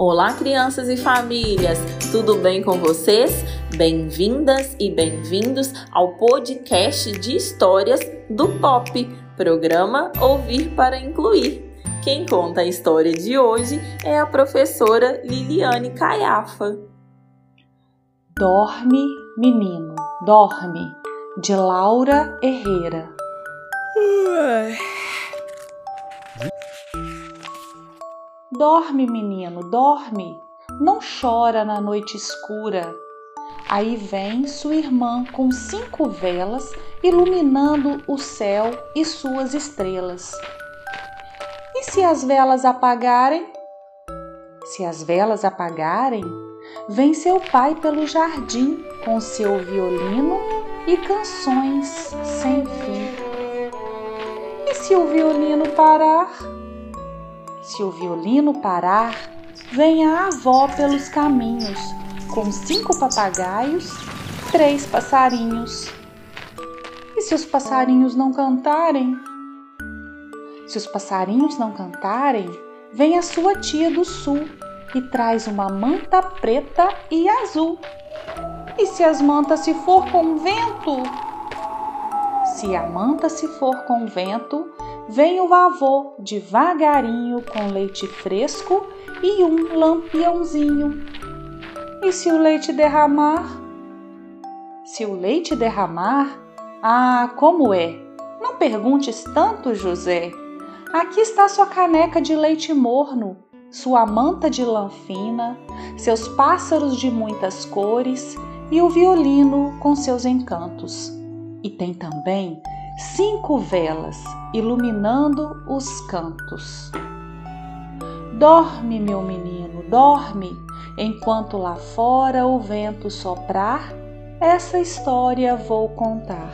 Olá, crianças e famílias! Tudo bem com vocês? Bem-vindas e bem-vindos ao podcast de histórias do Pop, programa Ouvir para Incluir. Quem conta a história de hoje é a professora Liliane Caiafa. Dorme, menino, dorme, de Laura Herrera. Dorme, menino, dorme. Não chora na noite escura. Aí vem sua irmã com cinco velas iluminando o céu e suas estrelas. E se as velas apagarem? Se as velas apagarem, vem seu pai pelo jardim com seu violino e canções sem fim. E se o violino parar? Se o violino parar, vem a avó pelos caminhos, com cinco papagaios, três passarinhos. E se os passarinhos não cantarem? Se os passarinhos não cantarem, vem a sua tia do sul e traz uma manta preta e azul. E se as mantas se for com vento? Se a manta se for com vento, vem o avô devagarinho com leite fresco e um lampiãozinho. E se o leite derramar? Se o leite derramar, ah, como é? Não perguntes tanto, José. Aqui está sua caneca de leite morno, sua manta de lã fina, seus pássaros de muitas cores e o violino com seus encantos. E tem também cinco velas iluminando os cantos. Dorme, meu menino, dorme, enquanto lá fora o vento soprar, essa história vou contar.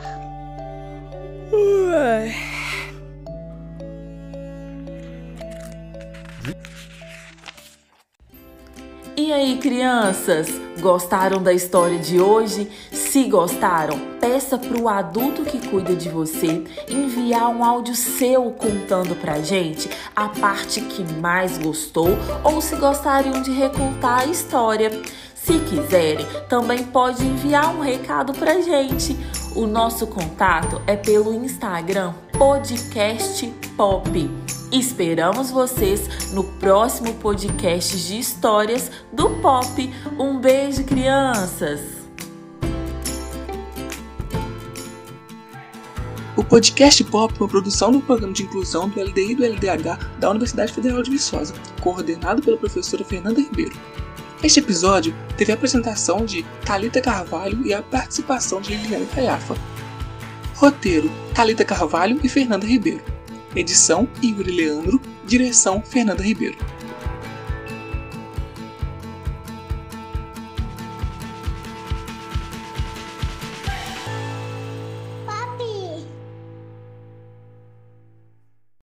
E aí, crianças, gostaram da história de hoje? Se gostaram, peça para o adulto que cuida de você enviar um áudio seu contando pra gente a parte que mais gostou ou se gostariam de recontar a história. Se quiserem, também pode enviar um recado pra gente. O nosso contato é pelo Instagram Podcast Pop. Esperamos vocês no próximo podcast de histórias do Pop. Um beijo, crianças! O podcast Pop é uma produção do programa de inclusão do LDI e do LDH da Universidade Federal de Viçosa, coordenado pela professora Fernanda Ribeiro. Este episódio teve a apresentação de Talita Carvalho e a participação de Liliane Caiafa. Roteiro: Talita Carvalho e Fernanda Ribeiro. Edição: Igor Leandro. Direção: Fernanda Ribeiro.